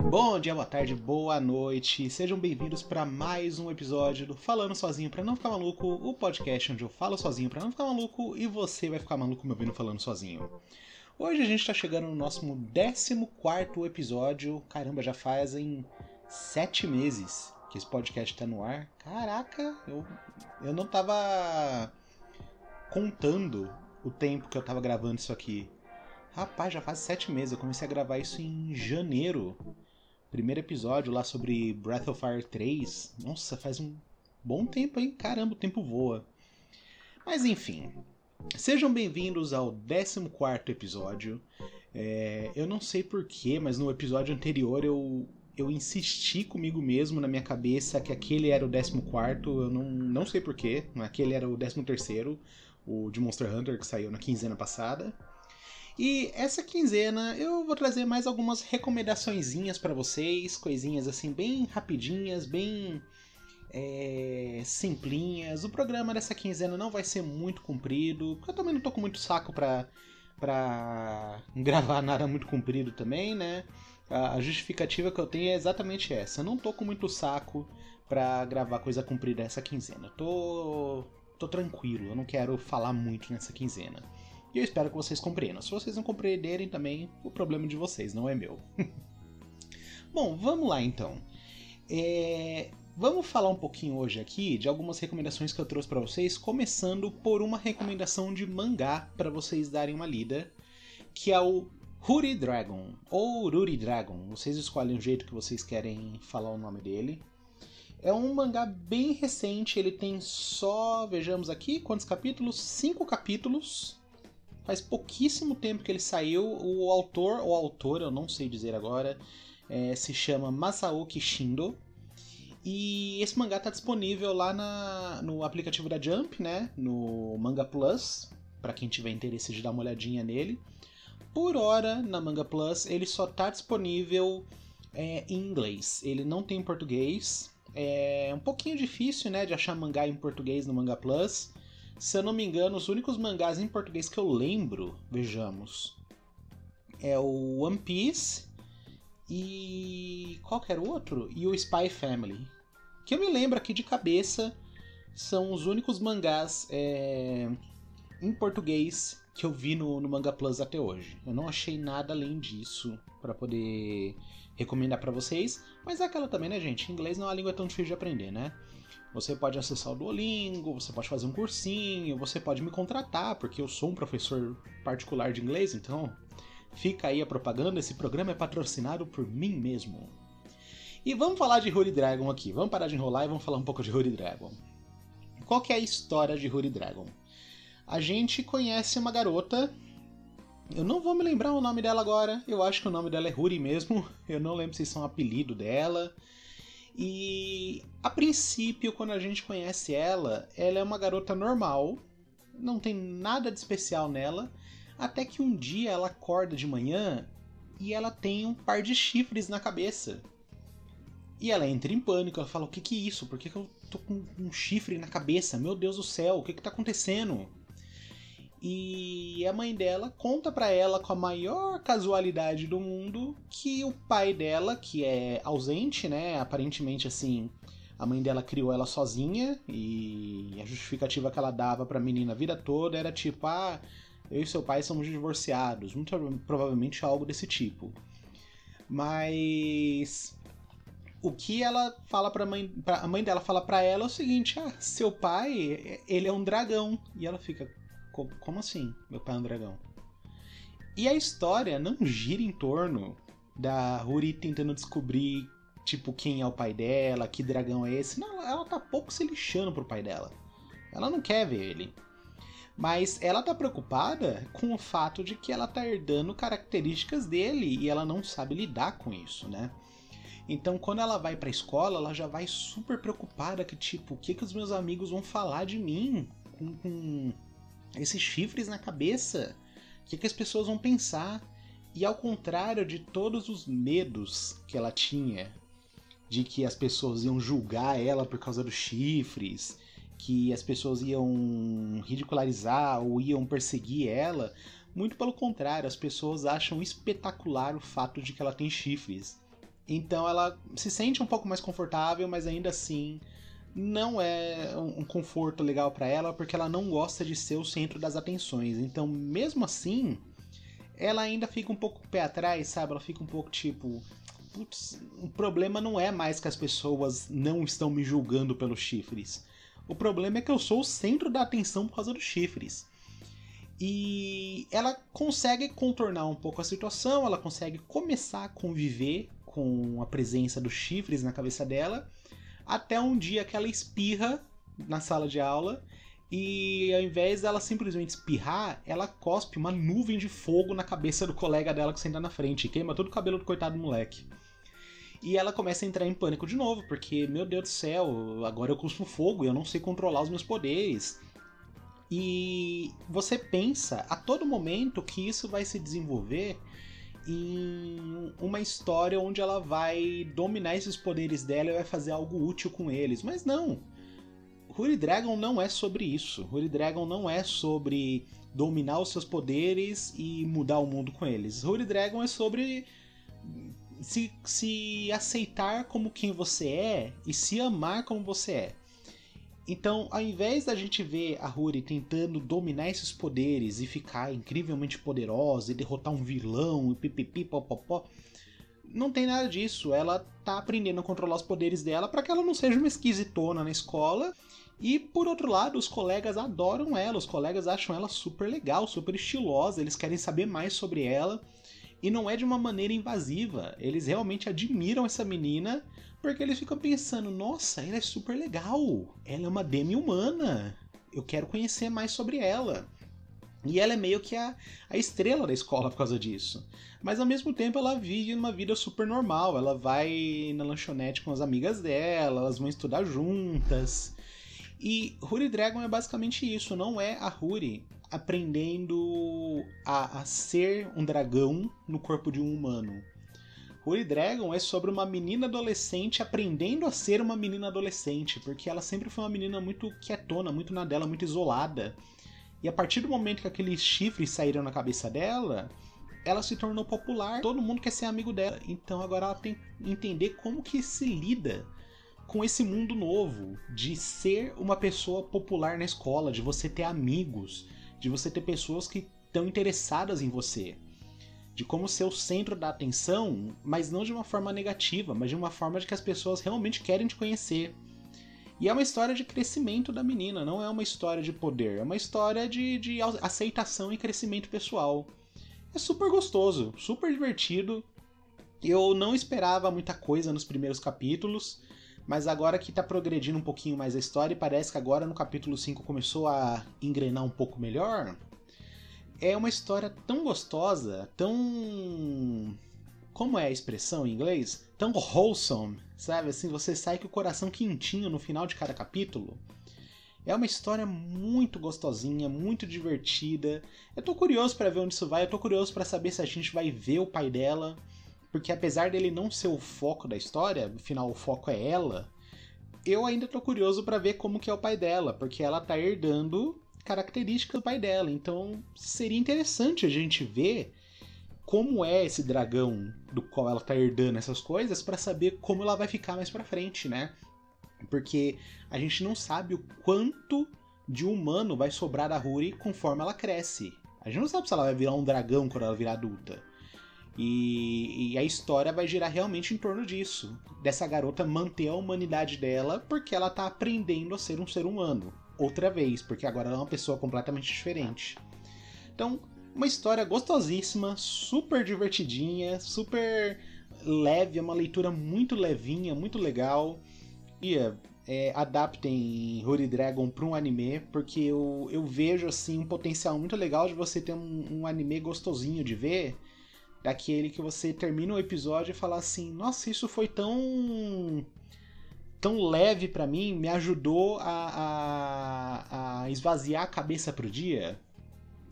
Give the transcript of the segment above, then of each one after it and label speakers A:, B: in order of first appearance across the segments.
A: Bom dia, boa tarde, boa noite. Sejam bem-vindos para mais um episódio do Falando Sozinho para não ficar maluco, o podcast onde eu falo sozinho para não ficar maluco e você vai ficar maluco me ouvindo falando sozinho. Hoje a gente tá chegando no nosso 14 episódio. Caramba, já fazem sete meses que esse podcast tá no ar. Caraca, eu, eu não tava contando o tempo que eu tava gravando isso aqui. Rapaz, já faz sete meses. Eu comecei a gravar isso em janeiro. Primeiro episódio lá sobre Breath of Fire 3. Nossa, faz um bom tempo, hein? Caramba, o tempo voa. Mas enfim, Sejam bem-vindos ao 14 episódio. É, eu não sei porquê, mas no episódio anterior eu, eu insisti comigo mesmo na minha cabeça que aquele era o 14. Eu não, não sei porquê, aquele era o 13, o de Monster Hunter que saiu na quinzena passada. E essa quinzena eu vou trazer mais algumas recomendaçõezinhas para vocês, coisinhas assim bem rapidinhas, bem é, simplinhas. O programa dessa quinzena não vai ser muito comprido, porque eu também não tô com muito saco pra, pra gravar nada muito comprido também, né? A justificativa que eu tenho é exatamente essa. Eu não tô com muito saco pra gravar coisa comprida essa quinzena. Tô, tô tranquilo, eu não quero falar muito nessa quinzena. E eu espero que vocês compreendam. Se vocês não compreenderem também, o problema de vocês, não é meu. Bom, vamos lá então. É, Vamos falar um pouquinho hoje aqui de algumas recomendações que eu trouxe para vocês, começando por uma recomendação de mangá para vocês darem uma lida, que é o Huri Dragon ou Ruri Dragon. Vocês escolhem o jeito que vocês querem falar o nome dele. É um mangá bem recente, ele tem só, vejamos aqui, quantos capítulos? Cinco capítulos. Faz pouquíssimo tempo que ele saiu. O autor, ou autor, eu não sei dizer agora, é, se chama Masaoki Shindo. E esse mangá tá disponível lá na, no aplicativo da Jump, né? No Manga Plus, para quem tiver interesse de dar uma olhadinha nele. Por hora, na Manga Plus, ele só tá disponível é, em inglês. Ele não tem em português. É um pouquinho difícil, né, de achar mangá em português no Manga Plus. Se eu não me engano, os únicos mangás em português que eu lembro, vejamos, é o One Piece e qual que era o outro? E o Spy Family que eu me lembro aqui de cabeça, são os únicos mangás é, em português que eu vi no, no Manga Plus até hoje. Eu não achei nada além disso para poder recomendar para vocês, mas é aquela também, né, gente? Inglês não é uma língua tão difícil de aprender, né? Você pode acessar o Duolingo, você pode fazer um cursinho, você pode me contratar, porque eu sou um professor particular de inglês, então fica aí a propaganda, esse programa é patrocinado por mim mesmo. E vamos falar de Huri Dragon aqui. Vamos parar de enrolar e vamos falar um pouco de Huri Dragon. Qual que é a história de Huri Dragon? A gente conhece uma garota. Eu não vou me lembrar o nome dela agora. Eu acho que o nome dela é Huri mesmo. Eu não lembro se são é um apelido dela. E a princípio, quando a gente conhece ela, ela é uma garota normal. Não tem nada de especial nela. Até que um dia ela acorda de manhã e ela tem um par de chifres na cabeça. E ela entra em pânico, ela fala: O que, que é isso? Por que, que eu tô com um chifre na cabeça? Meu Deus do céu, o que, que tá acontecendo? E a mãe dela conta para ela com a maior casualidade do mundo que o pai dela, que é ausente, né? Aparentemente assim, a mãe dela criou ela sozinha e a justificativa que ela dava para a menina a vida toda era tipo: "Ah, eu e seu pai somos divorciados", muito provavelmente algo desse tipo. Mas o que ela fala pra mãe, pra, a mãe dela fala para ela é o seguinte: ah, seu pai, ele é um dragão. E ela fica, como assim? Meu pai é um dragão. E a história não gira em torno da Ruri tentando descobrir, tipo, quem é o pai dela, que dragão é esse. Não, ela tá pouco se lixando pro pai dela. Ela não quer ver ele. Mas ela tá preocupada com o fato de que ela tá herdando características dele e ela não sabe lidar com isso, né? Então, quando ela vai pra escola, ela já vai super preocupada que, tipo, o que, que os meus amigos vão falar de mim com, com esses chifres na cabeça? O que, que as pessoas vão pensar? E ao contrário de todos os medos que ela tinha de que as pessoas iam julgar ela por causa dos chifres, que as pessoas iam ridicularizar ou iam perseguir ela. Muito pelo contrário, as pessoas acham espetacular o fato de que ela tem chifres. Então ela se sente um pouco mais confortável, mas ainda assim não é um conforto legal para ela porque ela não gosta de ser o centro das atenções. Então, mesmo assim, ela ainda fica um pouco pé atrás, sabe? Ela fica um pouco tipo, putz, o problema não é mais que as pessoas não estão me julgando pelos chifres. O problema é que eu sou o centro da atenção por causa dos chifres. E ela consegue contornar um pouco a situação, ela consegue começar a conviver com a presença dos chifres na cabeça dela, até um dia que ela espirra na sala de aula e ao invés dela simplesmente espirrar, ela cospe uma nuvem de fogo na cabeça do colega dela que senta na frente e queima todo o cabelo do coitado do moleque. E ela começa a entrar em pânico de novo, porque, meu Deus do céu, agora eu cuspo fogo e eu não sei controlar os meus poderes. E você pensa a todo momento que isso vai se desenvolver em uma história onde ela vai dominar esses poderes dela e vai fazer algo útil com eles. Mas não. Huri Dragon não é sobre isso. Huri Dragon não é sobre dominar os seus poderes e mudar o mundo com eles. Huri Dragon é sobre se, se aceitar como quem você é e se amar como você é. Então, ao invés da gente ver a Ruri tentando dominar esses poderes e ficar incrivelmente poderosa e derrotar um vilão e pipipi popopó, não tem nada disso. Ela tá aprendendo a controlar os poderes dela para que ela não seja uma esquisitona na escola. E por outro lado, os colegas adoram ela, os colegas acham ela super legal, super estilosa, eles querem saber mais sobre ela. E não é de uma maneira invasiva, eles realmente admiram essa menina porque eles ficam pensando, nossa, ela é super legal. Ela é uma demi-humana. Eu quero conhecer mais sobre ela. E ela é meio que a, a estrela da escola por causa disso. Mas ao mesmo tempo ela vive uma vida super normal. Ela vai na lanchonete com as amigas dela, elas vão estudar juntas. E Huri Dragon é basicamente isso, não é a Huri aprendendo a, a ser um dragão no corpo de um humano. Holy Dragon é sobre uma menina adolescente aprendendo a ser uma menina adolescente, porque ela sempre foi uma menina muito quietona, muito na dela, muito isolada. E a partir do momento que aqueles chifres saíram na cabeça dela, ela se tornou popular, todo mundo quer ser amigo dela. Então agora ela tem que entender como que se lida com esse mundo novo de ser uma pessoa popular na escola, de você ter amigos, de você ter pessoas que estão interessadas em você de como ser o centro da atenção, mas não de uma forma negativa, mas de uma forma de que as pessoas realmente querem te conhecer. E é uma história de crescimento da menina, não é uma história de poder, é uma história de, de aceitação e crescimento pessoal. É super gostoso, super divertido. Eu não esperava muita coisa nos primeiros capítulos, mas agora que tá progredindo um pouquinho mais a história e parece que agora no capítulo 5 começou a engrenar um pouco melhor, é uma história tão gostosa, tão. Como é a expressão em inglês? Tão wholesome, sabe? Assim, você sai com o coração quentinho no final de cada capítulo. É uma história muito gostosinha, muito divertida. Eu tô curioso para ver onde isso vai, eu tô curioso para saber se a gente vai ver o pai dela, porque apesar dele não ser o foco da história, afinal o foco é ela, eu ainda tô curioso para ver como que é o pai dela, porque ela tá herdando características do pai dela. Então seria interessante a gente ver como é esse dragão do qual ela tá herdando essas coisas para saber como ela vai ficar mais para frente, né? Porque a gente não sabe o quanto de humano vai sobrar da Ruri conforme ela cresce. A gente não sabe se ela vai virar um dragão quando ela virar adulta. E, e, a história vai girar realmente em torno disso. Dessa garota manter a humanidade dela porque ela tá aprendendo a ser um ser humano outra vez, porque agora ela é uma pessoa completamente diferente. Então, uma história gostosíssima, super divertidinha, super leve, é uma leitura muito levinha, muito legal. E é, é, adaptem Holy Dragon para um anime, porque eu, eu vejo assim um potencial muito legal de você ter um, um anime gostosinho de ver, daquele que você termina o episódio e fala assim, nossa, isso foi tão tão leve para mim, me ajudou a, a, a, esvaziar a cabeça pro dia.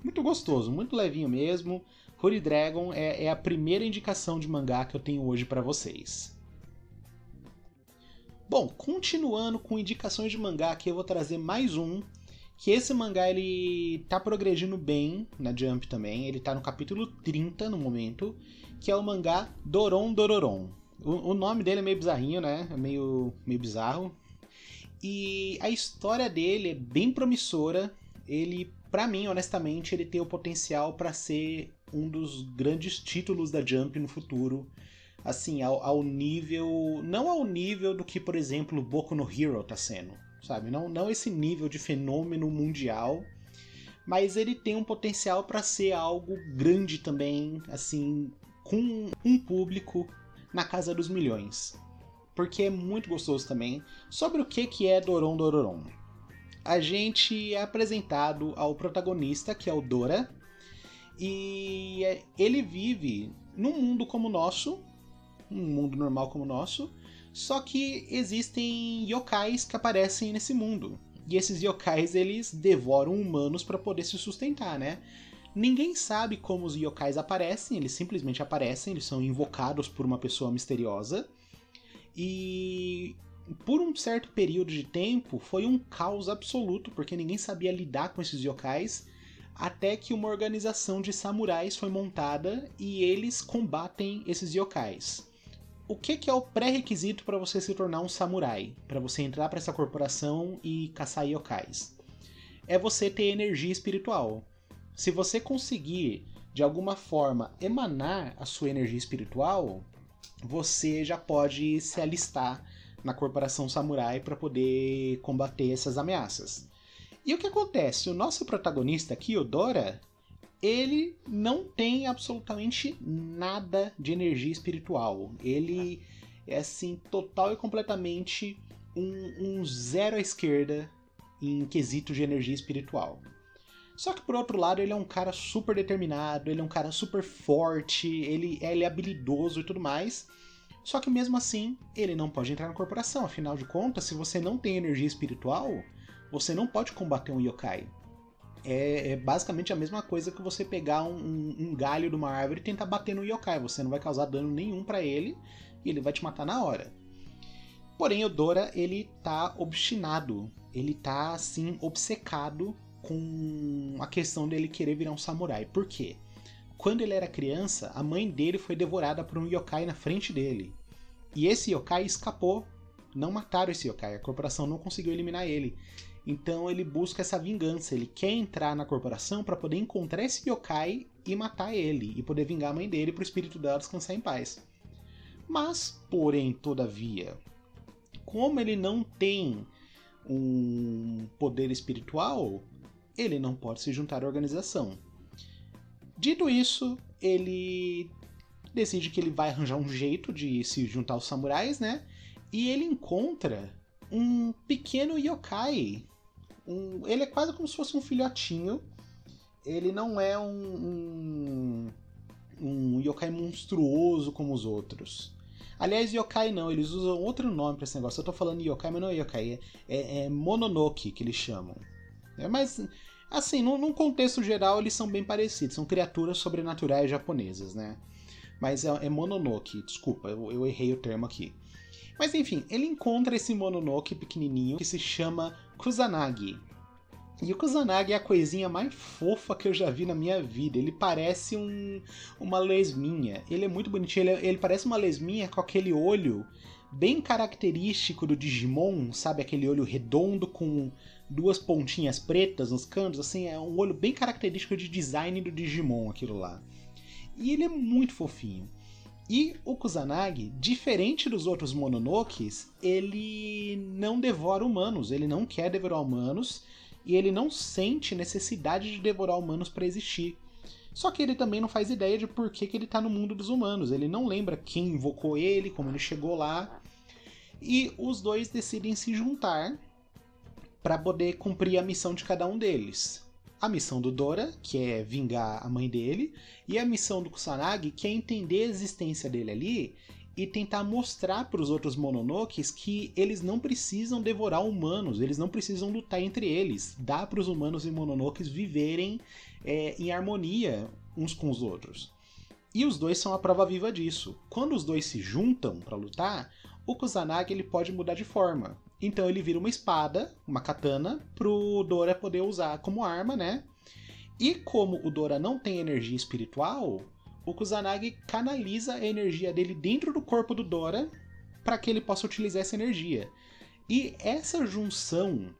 A: Muito gostoso, muito levinho mesmo. Holy Dragon é, é a primeira indicação de mangá que eu tenho hoje para vocês. Bom, continuando com indicações de mangá, aqui eu vou trazer mais um. Que esse mangá ele tá progredindo bem na Jump também. Ele tá no capítulo 30 no momento. Que é o mangá Doron Dororon. O, o nome dele é meio bizarrinho, né? É meio, meio bizarro. E a história dele é bem promissora. Ele, para mim, honestamente, ele tem o potencial para ser um dos grandes títulos da Jump no futuro. Assim, ao, ao, nível. Não ao nível do que, por exemplo, Boku no Hero tá sendo. Sabe? Não, não esse nível de fenômeno mundial. Mas ele tem um potencial para ser algo grande também, assim, com um público na casa dos milhões. Porque é muito gostoso também. Sobre o que, que é Doron Dororon? A gente é apresentado ao protagonista, que é o Dora, e é, ele vive num mundo como o nosso, um mundo normal como o nosso, só que existem yokais que aparecem nesse mundo. E esses yokais eles devoram humanos para poder se sustentar, né? Ninguém sabe como os yokais aparecem, eles simplesmente aparecem, eles são invocados por uma pessoa misteriosa. E por um certo período de tempo foi um caos absoluto, porque ninguém sabia lidar com esses yokais, até que uma organização de samurais foi montada e eles combatem esses yokais. O que, que é o pré-requisito para você se tornar um samurai? Para você entrar para essa corporação e caçar yokais? É você ter energia espiritual. Se você conseguir, de alguma forma, emanar a sua energia espiritual, você já pode se alistar na corporação samurai para poder combater essas ameaças. E o que acontece? O nosso protagonista aqui, o Dora, ele não tem absolutamente nada de energia espiritual. Ele é assim, total e completamente um, um zero à esquerda em quesito de energia espiritual. Só que por outro lado, ele é um cara super determinado, ele é um cara super forte, ele, ele é habilidoso e tudo mais. Só que mesmo assim, ele não pode entrar na corporação. Afinal de contas, se você não tem energia espiritual, você não pode combater um yokai. É, é basicamente a mesma coisa que você pegar um, um, um, galho de uma árvore e tentar bater no yokai. Você não vai causar dano nenhum para ele e ele vai te matar na hora. Porém, o Dora, ele tá obstinado. Ele tá, assim, obcecado com a questão dele querer virar um samurai. Por quê? Quando ele era criança, a mãe dele foi devorada por um yokai na frente dele. E esse yokai escapou. Não mataram esse yokai, a corporação não conseguiu eliminar ele. Então ele busca essa vingança, ele quer entrar na corporação para poder encontrar esse yokai e matar ele, e poder vingar a mãe dele para o espírito dela descansar em paz. Mas, porém, todavia, como ele não tem um poder espiritual, ele não pode se juntar à organização. Dito isso, ele decide que ele vai arranjar um jeito de se juntar aos samurais, né? E ele encontra um pequeno yokai. Um, ele é quase como se fosse um filhotinho. Ele não é um, um, um yokai monstruoso como os outros. Aliás, yokai não, eles usam outro nome para esse negócio. Eu tô falando yokai, mas não é yokai, é, é, é mononoke que eles chamam. É, mas, assim, num, num, contexto geral, eles são bem parecidos. São criaturas sobrenaturais japonesas, né? Mas é, é Mononoke, desculpa, eu, eu, errei o termo aqui. Mas enfim, ele encontra esse Mononoke pequenininho que se chama Kusanagi. E o Kusanagi é a coisinha mais fofa que eu já vi na minha vida. Ele parece um, uma lesminha. Ele é muito bonitinho. Ele, ele parece uma lesminha com aquele olho bem característico do Digimon, sabe? Aquele olho redondo com duas pontinhas pretas nos cantos, assim, é um olho bem característico de design do Digimon, aquilo lá. E ele é muito fofinho. E o Kusanagi, diferente dos outros Mononokes, ele não devora humanos, ele não quer devorar humanos e ele não sente necessidade de devorar humanos para existir. Só que ele também não faz ideia de por que, que ele está no mundo dos humanos. Ele não lembra quem invocou ele, como ele chegou lá. E os dois decidem se juntar para poder cumprir a missão de cada um deles. A missão do Dora, que é vingar a mãe dele, e a missão do Kusanagi, que é entender a existência dele ali e tentar mostrar para os outros Mononokes que eles não precisam devorar humanos, eles não precisam lutar entre eles. Dá para os humanos e Mononokes viverem é, em harmonia uns com os outros. E os dois são a prova viva disso. Quando os dois se juntam para lutar, o Kusanagi ele pode mudar de forma. Então ele vira uma espada, uma katana, pro Dora poder usar como arma, né? E como o Dora não tem energia espiritual, o Kusanagi canaliza a energia dele dentro do corpo do Dora para que ele possa utilizar essa energia. E essa junção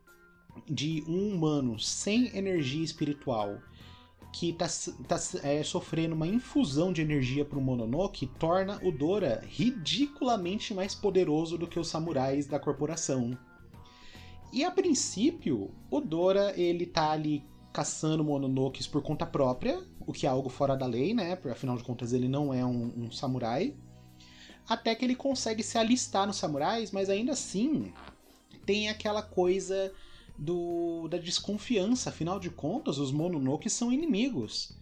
A: de um humano sem energia espiritual que está tá, é, sofrendo uma infusão de energia para o Mononoke torna o Dora ridiculamente mais poderoso do que os samurais da corporação. E a princípio, o Dora ele tá ali caçando Mononokes por conta própria, o que é algo fora da lei, né? Afinal de contas, ele não é um, um samurai. Até que ele consegue se alistar nos samurais, mas ainda assim tem aquela coisa do, da desconfiança. Afinal de contas, os Mononoke são inimigos.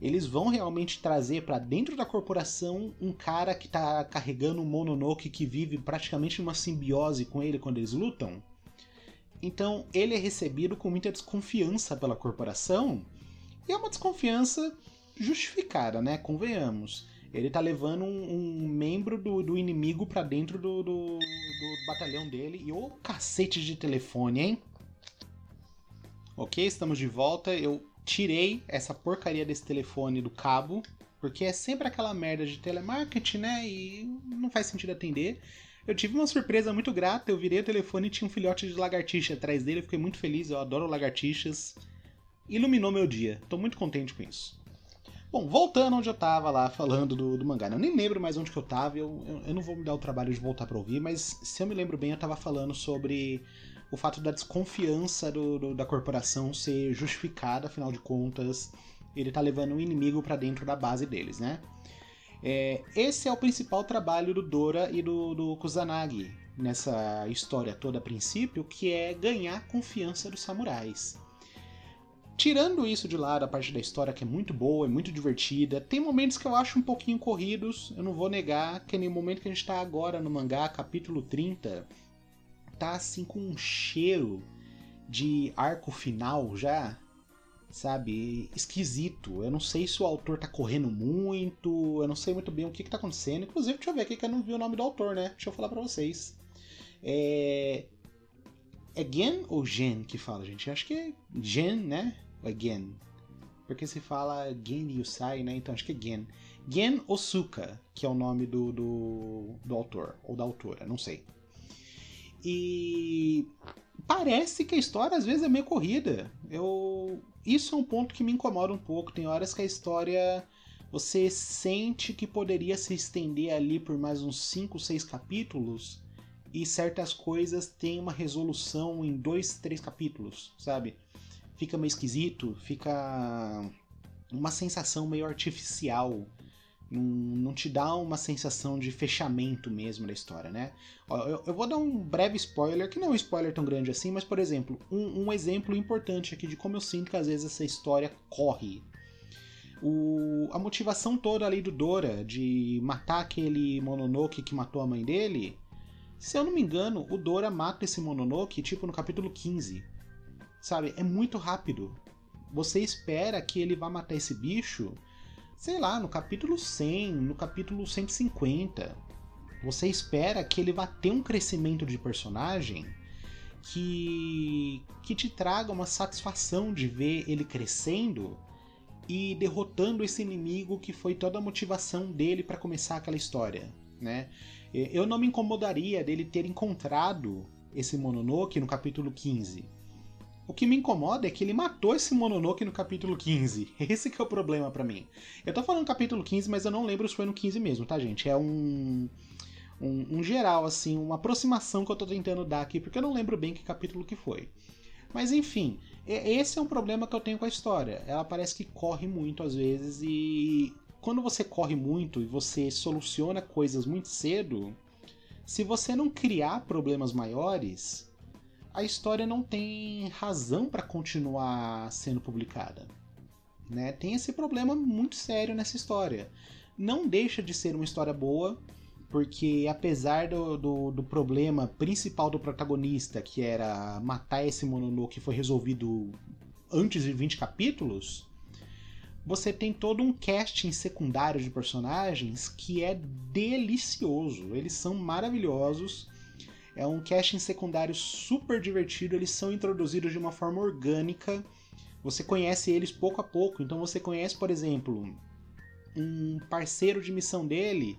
A: Eles vão realmente trazer para dentro da corporação um cara que tá carregando um Mononoke que vive praticamente numa simbiose com ele quando eles lutam? Então ele é recebido com muita desconfiança pela corporação e é uma desconfiança justificada, né? Convenhamos. Ele tá levando um, um membro do, do inimigo para dentro do, do, do, batalhão dele e o cacete de telefone, hein? Ok, estamos de volta. Eu tirei essa porcaria desse telefone do cabo, porque é sempre aquela merda de telemarketing, né? E não faz sentido atender. Eu tive uma surpresa muito grata, eu virei o telefone e tinha um filhote de lagartixa atrás dele, eu fiquei muito feliz, eu adoro lagartixas. Iluminou meu dia, tô muito contente com isso. Bom, voltando onde eu tava lá falando do, do mangá, eu nem lembro mais onde que eu tava, eu, eu, eu não vou me dar o trabalho de voltar pra ouvir, mas se eu me lembro bem, eu tava falando sobre o fato da desconfiança do, do, da corporação ser justificada, afinal de contas, ele tá levando um inimigo para dentro da base deles, né? É, esse é o principal trabalho do Dora e do, do Kusanagi nessa história toda a princípio, que é ganhar confiança dos samurais. Tirando isso de lado, a parte da história que é muito boa, é muito divertida, tem momentos que eu acho um pouquinho corridos, eu não vou negar, que nem o momento que a gente tá agora no mangá, capítulo 30, tá assim com um cheiro de arco final já, sabe, esquisito. Eu não sei se o autor tá correndo muito, eu não sei muito bem o que, que tá acontecendo. Inclusive, deixa eu ver aqui que eu não vi o nome do autor, né? Deixa eu falar pra vocês. É. É Gen ou Gen que fala, gente? Eu acho que é Gen, né? Ou é Gen? Porque se fala Gen Yusai, né? Então acho que é Gen. Gen Osuka, que é o nome do, do, do autor, ou da autora, não sei. E parece que a história às vezes é meio corrida. Eu isso é um ponto que me incomoda um pouco. Tem horas que a história você sente que poderia se estender ali por mais uns 5, 6 capítulos e certas coisas têm uma resolução em dois, três capítulos, sabe? Fica meio esquisito, fica uma sensação meio artificial não, não te dá uma sensação de fechamento mesmo da história, né? Eu, eu, vou dar um breve spoiler, que não é um spoiler tão grande assim, mas, por exemplo, um, um exemplo importante aqui de como eu sinto que às vezes essa história corre. O, a motivação toda ali do Dora de matar aquele Mononoke que matou a mãe dele, se eu não me engano, o Dora mata esse Mononoke tipo no capítulo 15. Sabe? É muito rápido. Você espera que ele vá matar esse bicho sei lá, no capítulo 100, no capítulo 150. Você espera que ele vá ter um crescimento de personagem que que te traga uma satisfação de ver ele crescendo e derrotando esse inimigo que foi toda a motivação dele para começar aquela história, né? Eu não me incomodaria dele ter encontrado esse Mononoke no capítulo 15 o que me incomoda é que ele matou esse Mononoke no capítulo 15. Esse que é o problema para mim. Eu tô falando capítulo 15, mas eu não lembro se foi no 15 mesmo, tá, gente? É um, um, um geral, assim, uma aproximação que eu tô tentando dar aqui, porque eu não lembro bem que capítulo que foi. Mas enfim, esse é um problema que eu tenho com a história. Ela parece que corre muito às vezes e quando você corre muito e você soluciona coisas muito cedo, se você não criar problemas maiores, a história não tem razão para continuar sendo publicada. Né? Tem esse problema muito sério nessa história. Não deixa de ser uma história boa, porque apesar do, do, do, problema principal do protagonista, que era matar esse Mononoke, que foi resolvido antes de 20 capítulos, você tem todo um casting secundário de personagens que é delicioso. Eles são maravilhosos. É um casting secundário super divertido. Eles são introduzidos de uma forma orgânica. Você conhece eles pouco a pouco. Então você conhece, por exemplo, um parceiro de missão dele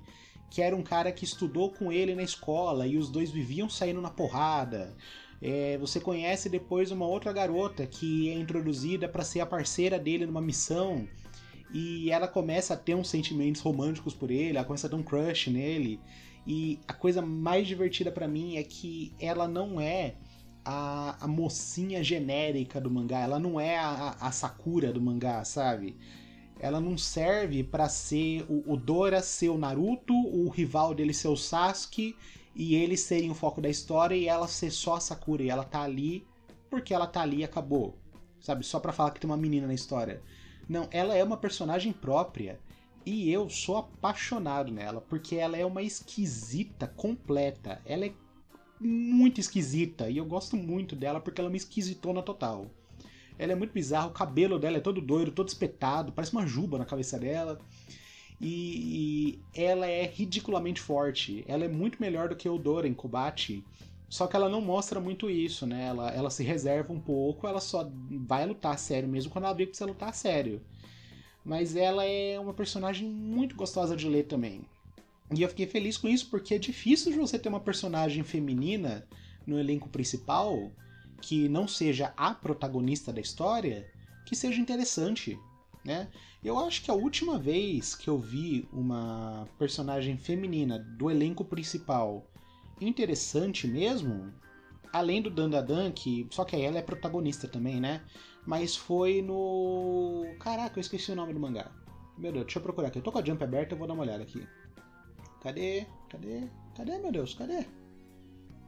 A: que era um cara que estudou com ele na escola e os dois viviam saindo na porrada. É, você conhece depois uma outra garota que é introduzida para ser a parceira dele numa missão e ela começa a ter uns sentimentos românticos por ele, ela começa a ter um crush nele. E a coisa mais divertida para mim é que ela não é a, a, mocinha genérica do mangá, ela não é a, a Sakura do mangá, sabe? Ela não serve para ser o, o Dora ser o Naruto, o rival dele ser o Sasuke e eles serem o foco da história e ela ser só a Sakura e ela tá ali porque ela tá ali e acabou. Sabe? Só pra falar que tem uma menina na história. Não, ela é uma personagem própria e eu sou apaixonado nela porque ela é uma esquisita completa. Ela é muito esquisita e eu gosto muito dela porque ela é uma esquisitona total. Ela é muito bizarra, o cabelo dela é todo doido, todo espetado, parece uma juba na cabeça dela e, e ela é ridiculamente forte. Ela é muito melhor do que o Dora em combate. Só que ela não mostra muito isso, né? Ela, ela se reserva um pouco, ela só vai lutar sério mesmo quando ela vê que precisa lutar sério. Mas ela é uma personagem muito gostosa de ler também. E eu fiquei feliz com isso porque é difícil de você ter uma personagem feminina no elenco principal que não seja a protagonista da história, que seja interessante né? Eu acho que a última vez que eu vi uma personagem feminina do elenco principal interessante mesmo, além do Dandadan, que só que ela é protagonista também, né? Mas foi no. Caraca, eu esqueci o nome do mangá. Meu Deus, deixa eu procurar aqui. Eu tô com a Jump aberta, eu vou dar uma olhada aqui. Cadê? Cadê? Cadê, meu Deus? Cadê?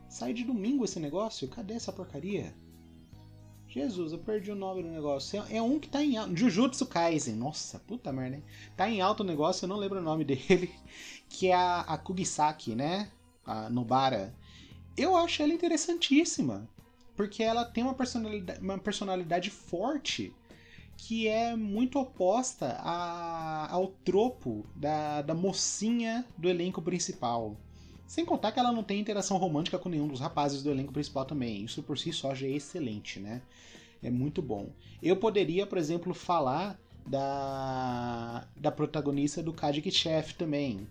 A: Sai de domingo esse negócio? Cadê essa porcaria? Jesus, eu perdi o nome do negócio. É, é um que tá em alto. Jujutsu Kaisen. Nossa, puta merda, hein? Tá em alto o negócio, eu não lembro o nome dele. Que é a, a Kugisaki, né? A Nobara. Eu acho ela interessantíssima. Porque ela tem uma personalidade, uma personalidade forte que é muito oposta a, ao tropo da, da mocinha do elenco principal. Sem contar que ela não tem interação romântica com nenhum dos rapazes do elenco principal também. Isso por si só já é excelente, né? É muito bom. Eu poderia, por exemplo, falar da, da protagonista do Kadik Chef também.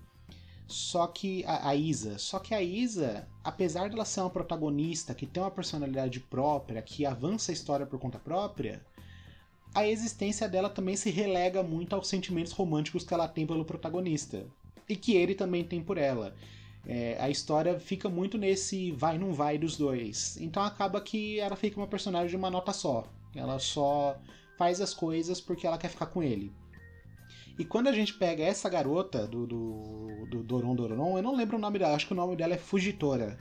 A: Só que a, a, Isa, só que a Isa, apesar dela ser uma protagonista que tem uma personalidade própria, que avança a história por conta própria, a existência dela também se relega muito aos sentimentos românticos que ela tem pelo protagonista e que ele também tem por ela. É, a história fica muito nesse vai não vai dos dois. Então acaba que ela fica uma personagem de uma nota só. Ela só faz as coisas porque ela quer ficar com ele. E quando a gente pega essa garota do, do, do Doron Doron, eu não lembro o nome dela, acho que o nome dela é Fugitora.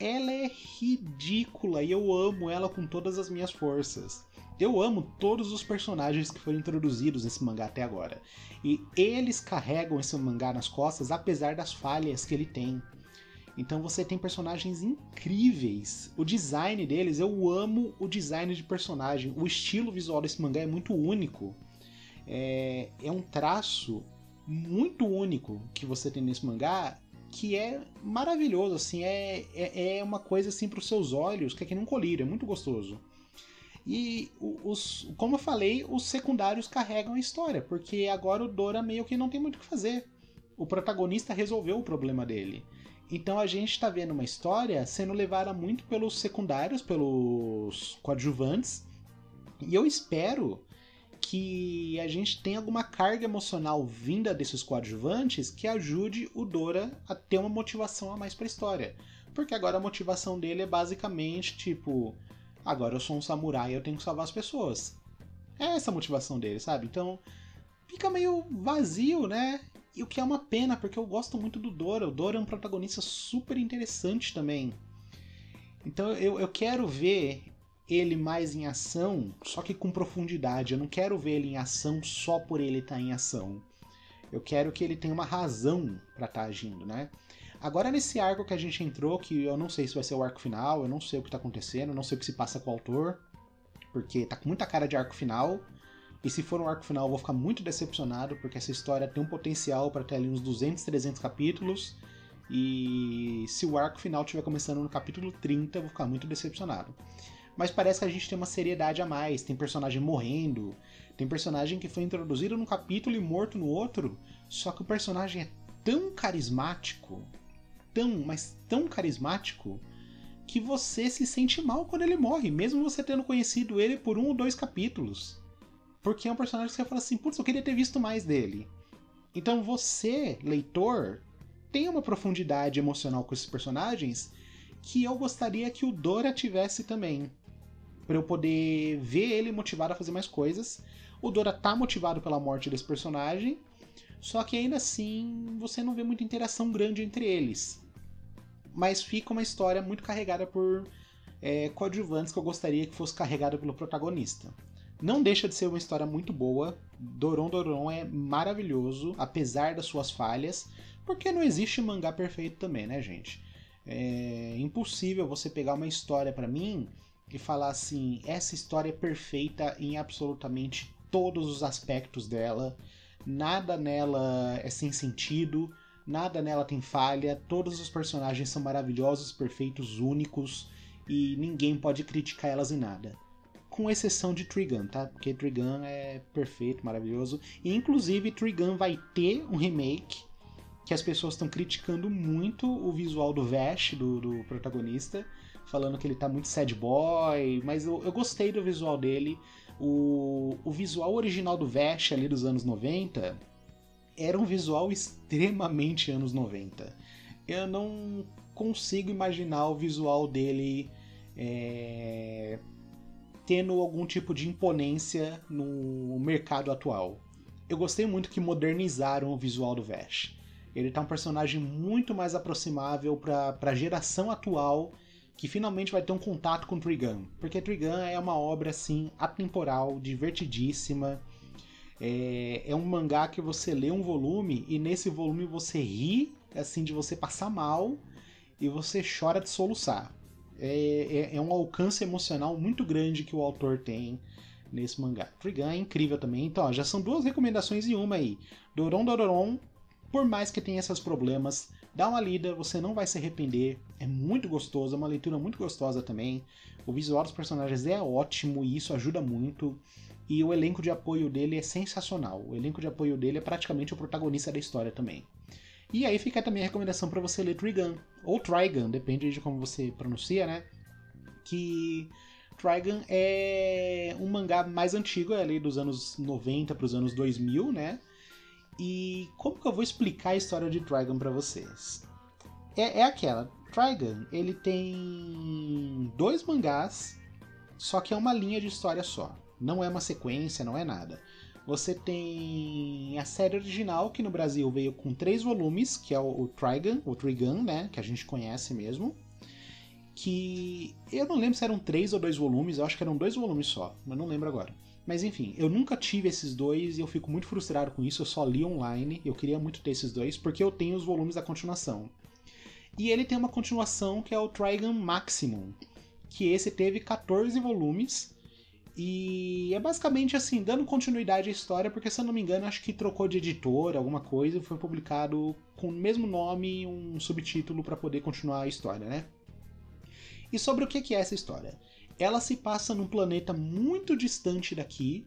A: Ela é ridícula e eu amo ela com todas as minhas forças. Eu amo todos os personagens que foram introduzidos nesse mangá até agora. E eles carregam esse mangá nas costas, apesar das falhas que ele tem. Então você tem personagens incríveis. O design deles, eu amo o design de personagem. O estilo visual desse mangá é muito único. É, é um traço muito único que você tem nesse mangá que é maravilhoso, assim, é, é, é uma coisa assim para os seus olhos, que é que um colírio, é muito gostoso. E os, como eu falei, os secundários carregam a história, porque agora o Dora meio que não tem muito o que fazer. O protagonista resolveu o problema dele. Então a gente está vendo uma história sendo levada muito pelos secundários, pelos coadjuvantes. E eu espero que a gente tenha alguma carga emocional vinda desses coadjuvantes que ajude o Dora a ter uma motivação a mais para a história. Porque agora a motivação dele é basicamente tipo, Agora eu sou um samurai e eu tenho que salvar as pessoas. É essa a motivação dele, sabe? Então fica meio vazio, né? E o que é uma pena, porque eu gosto muito do Dora. O Dora é um protagonista super interessante também. Então eu, eu quero ver ele mais em ação, só que com profundidade. Eu não quero ver ele em ação só por ele estar tá em ação. Eu quero que ele tenha uma razão para estar tá agindo, né? Agora, nesse arco que a gente entrou, que eu não sei se vai ser o arco final, eu não sei o que tá acontecendo, eu não sei o que se passa com o autor, porque tá com muita cara de arco final, E se for um arco final, eu vou ficar muito decepcionado, porque essa história tem um potencial para ter ali uns 200, 300 capítulos. E se o arco final estiver começando no capítulo 30, eu vou ficar muito decepcionado. Mas parece que a gente tem uma seriedade a mais, tem personagem morrendo, tem personagem que foi introduzido num capítulo e morto no outro, só que o personagem é tão carismático, tão, mas tão carismático, que você se sente mal quando ele morre, mesmo você tendo conhecido ele por um ou dois capítulos. Porque é um personagem que você fala assim, putz, eu queria ter visto mais dele. Então você, leitor, tem uma profundidade emocional com esses personagens que eu gostaria que o Dora tivesse também. Para eu poder ver ele motivado a fazer mais coisas. O Dora tá motivado pela morte desse personagem, só que ainda assim você não vê muita interação grande entre eles. Mas fica uma história muito carregada por é, coadjuvantes que eu gostaria que fosse carregada pelo protagonista. Não deixa de ser uma história muito boa. Doron Doron é maravilhoso, apesar das suas falhas, porque não existe mangá perfeito também, né, gente? É impossível você pegar uma história para mim e falar assim: essa história é perfeita em absolutamente todos os aspectos dela, nada nela é sem sentido, nada nela tem falha, todos os personagens são maravilhosos, perfeitos, únicos e ninguém pode criticar elas em nada com exceção de Trigun, tá? Porque Trigun é perfeito, maravilhoso. E inclusive Trigun vai ter um remake que as pessoas estão criticando muito o visual do Vash, do, do, protagonista, falando que ele tá muito sad boy, mas eu, eu gostei do visual dele. O, o visual original do Vash ali dos anos 90 era um visual extremamente anos 90. Eu não consigo imaginar o visual dele é, tendo algum tipo de imponência no mercado atual. Eu gostei muito que modernizaram o visual do Vash. Ele tá um personagem muito mais aproximável para a geração atual que finalmente vai ter um contato com Trigun. Porque Trigun é uma obra assim atemporal, divertidíssima. É, é um mangá que você lê um volume e nesse volume você ri assim de você passar mal e você chora de soluçar é, é, é, um alcance emocional muito grande que o autor tem nesse mangá. Trigun é incrível também. Então, ó, já são duas recomendações em uma aí. Doron Dororon, por mais que tenha esses problemas, dá uma lida, você não vai se arrepender. É muito gostoso, é uma leitura muito gostosa também. O visual dos personagens é ótimo e isso ajuda muito. E o elenco de apoio dele é sensacional. O elenco de apoio dele é praticamente o protagonista da história também. E aí fica também a recomendação para você ler Trigun, ou Trigun, depende de como você pronuncia, né? Que Trigun é um mangá mais antigo, é ali dos anos 90 para os anos 2000, né? E como que eu vou explicar a história de Trigun para vocês? É, é aquela, Trigun, ele tem dois mangás, só que é uma linha de história só. Não é uma sequência, não é nada. Você tem a série original, que no Brasil veio com três volumes, que é o, Trigun, o Trigun, né? Que a gente conhece mesmo. Que eu não lembro se eram três ou dois volumes, eu acho que eram dois volumes só, mas não lembro agora. Mas enfim, eu nunca tive esses dois e eu fico muito frustrado com isso. Eu só li online, eu queria muito ter esses dois, porque eu tenho os volumes da continuação. E ele tem uma continuação que é o Trigun Maximum, que esse teve 14 volumes e é basicamente assim, dando continuidade à história, porque se eu não me engano, acho que trocou de editor, alguma coisa, e foi publicado com o mesmo nome um subtítulo para poder continuar a história, né? E sobre o que é essa história? Ela se passa num planeta muito distante daqui,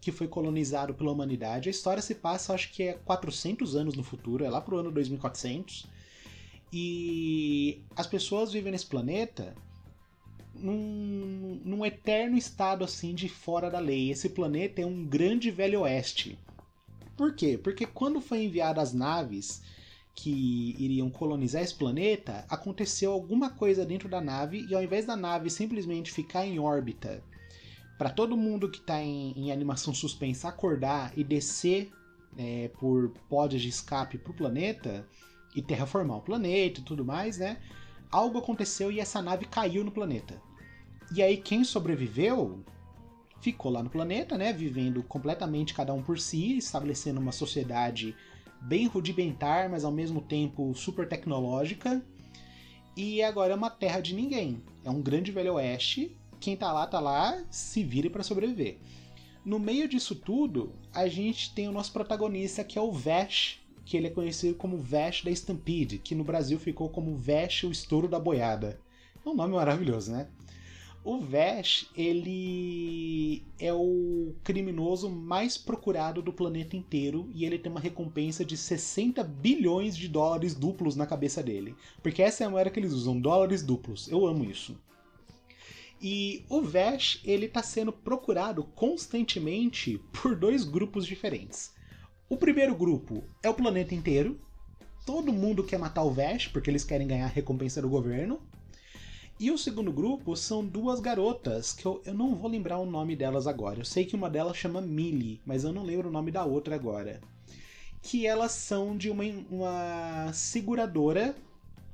A: que foi colonizado pela humanidade. A história se passa, acho que é 400 anos no futuro, é lá pro ano 2400. E as pessoas vivem nesse planeta num, num eterno estado assim de fora da lei. Esse planeta é um grande velho oeste. Por quê? Porque quando foi enviadas as naves que iriam colonizar esse planeta, aconteceu alguma coisa dentro da nave e ao invés da nave simplesmente ficar em órbita para todo mundo que está em, em, animação suspensa acordar e descer é, por pods de escape para o planeta e terraformar o planeta e tudo mais, né? algo aconteceu e essa nave caiu no planeta. E aí quem sobreviveu ficou lá no planeta, né, vivendo completamente cada um por si, estabelecendo uma sociedade bem rudimentar, mas ao mesmo tempo super tecnológica. E agora é uma terra de ninguém. É um grande velho oeste. Quem tá lá, tá lá, se vire para sobreviver. No meio disso tudo, a gente tem o nosso protagonista que é o Vash, que ele é conhecido como Vash da Stampede, que no Brasil ficou como Vash o estouro da boiada. É um nome maravilhoso, né? O Vash, ele é o criminoso mais procurado do planeta inteiro e ele tem uma recompensa de 60 bilhões de dólares duplos na cabeça dele. Porque essa é a moeda que eles usam, dólares duplos. Eu amo isso. E o Vash, ele tá sendo procurado constantemente por dois grupos diferentes. O primeiro grupo é o planeta inteiro. Todo mundo quer matar o Vash porque eles querem ganhar a recompensa do governo. E o segundo grupo são duas garotas, que eu, eu não vou lembrar o nome delas agora. Eu sei que uma delas chama Millie, mas eu não lembro o nome da outra agora. Que elas são de uma, uma seguradora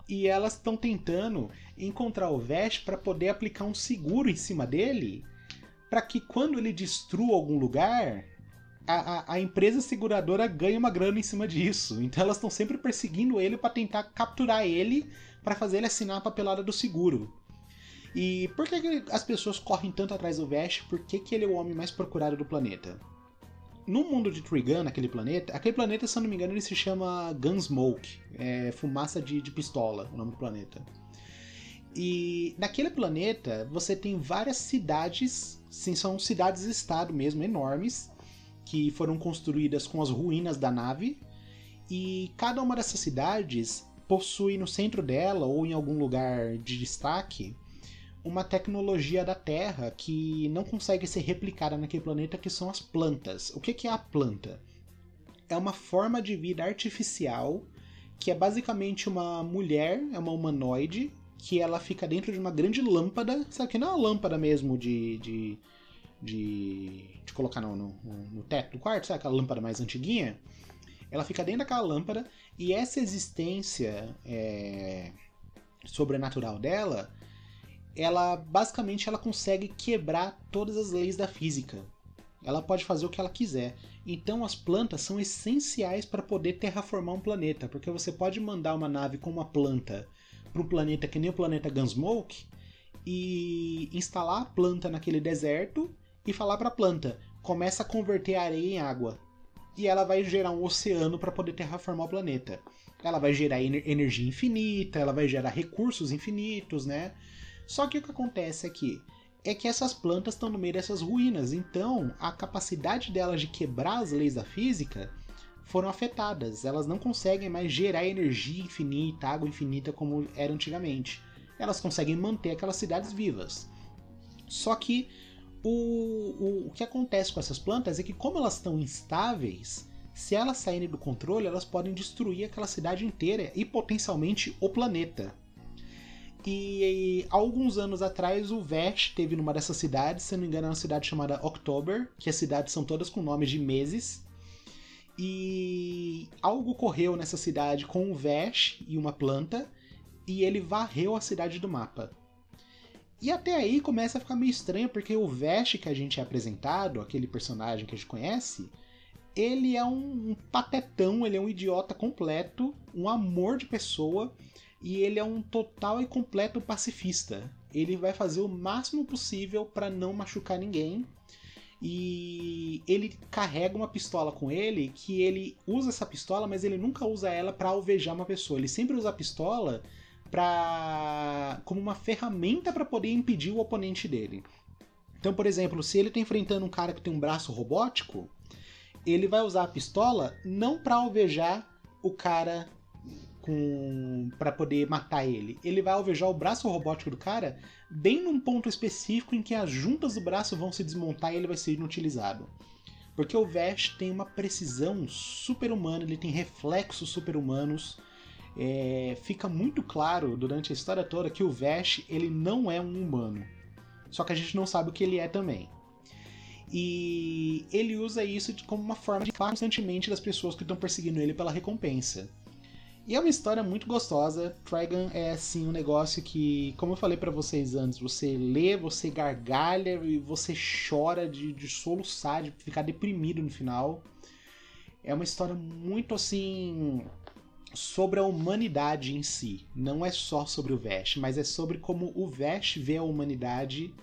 A: e elas estão tentando encontrar o Vash para poder aplicar um seguro em cima dele, para que quando ele destrua algum lugar, a, a, empresa seguradora ganhe uma grana em cima disso. Então elas estão sempre perseguindo ele para tentar capturar ele para fazer ele assinar a papelada do seguro. E por que, que, as pessoas correm tanto atrás do Vash? Por que, que ele é o homem mais procurado do planeta? No mundo de Trigun, aquele planeta, aquele planeta, se eu não me engano, ele se chama Gunsmoke, é fumaça de, de pistola, o nome do planeta. E naquele planeta você tem várias cidades, sim, são cidades-estado mesmo, enormes, que foram construídas com as ruínas da nave. E cada uma dessas cidades possui no centro dela ou em algum lugar de destaque uma tecnologia da Terra que não consegue ser replicada naquele planeta, que são as plantas. O que é a planta? É uma forma de vida artificial que é basicamente uma mulher, é uma humanoide, que ela fica dentro de uma grande lâmpada, sabe que não é uma lâmpada mesmo de, de, de, de colocar no, no, no, teto do quarto, sabe aquela lâmpada mais antiguinha? Ela fica dentro daquela lâmpada e essa existência é, sobrenatural dela, ela basicamente ela consegue quebrar todas as leis da física. Ela pode fazer o que ela quiser. Então as plantas são essenciais para poder terraformar um planeta, porque você pode mandar uma nave com uma planta para um planeta que nem o planeta Gunsmoke e instalar a planta naquele deserto e falar para a planta: começa a converter a areia em água e ela vai gerar um oceano para poder terraformar o planeta. Ela vai gerar energia infinita, ela vai gerar recursos infinitos, né? Só que o que acontece aqui é que essas plantas estão no meio dessas ruínas, então a capacidade delas de quebrar as leis da física foram afetadas. Elas não conseguem mais gerar energia infinita, água infinita como era antigamente. Elas conseguem manter aquelas cidades vivas. Só que o, o, o que acontece com essas plantas é que, como elas estão instáveis, se elas saírem do controle, elas podem destruir aquela cidade inteira e potencialmente o planeta. E, e alguns anos atrás o Vash teve numa dessas cidades, se não me engano, é uma cidade chamada October, que as cidades são todas com nomes de meses. E algo ocorreu nessa cidade com o Vash e uma planta, e ele varreu a cidade do mapa. E até aí começa a ficar meio estranho, porque o Vash que a gente é apresentado, aquele personagem que a gente conhece, ele é um, um patetão, ele é um idiota completo, um amor de pessoa, e ele é um total e completo pacifista. Ele vai fazer o máximo possível para não machucar ninguém. E ele carrega uma pistola com ele, que ele usa essa pistola, mas ele nunca usa ela para alvejar uma pessoa. Ele sempre usa a pistola para como uma ferramenta para poder impedir o oponente dele. Então, por exemplo, se ele está enfrentando um cara que tem um braço robótico, ele vai usar a pistola não para alvejar o cara com para poder matar ele. Ele vai alvejar o braço robótico do cara bem num ponto específico em que as juntas do braço vão se desmontar e ele vai ser inutilizado. Porque o Vash tem uma precisão super-humana, ele tem reflexos super-humanos é, fica muito claro durante a história toda que o Vash ele não é um humano. Só que a gente não sabe o que ele é também. E ele usa isso como uma forma de falar constantemente das pessoas que estão perseguindo ele pela recompensa. E é uma história muito gostosa. Trigun é assim um negócio que, como eu falei para vocês antes, você lê, você gargalha e você chora de, de soluçar, de ficar deprimido no final. É uma história muito assim sobre a humanidade em si. Não é só sobre o Vash, mas é sobre como o Vash vê a humanidade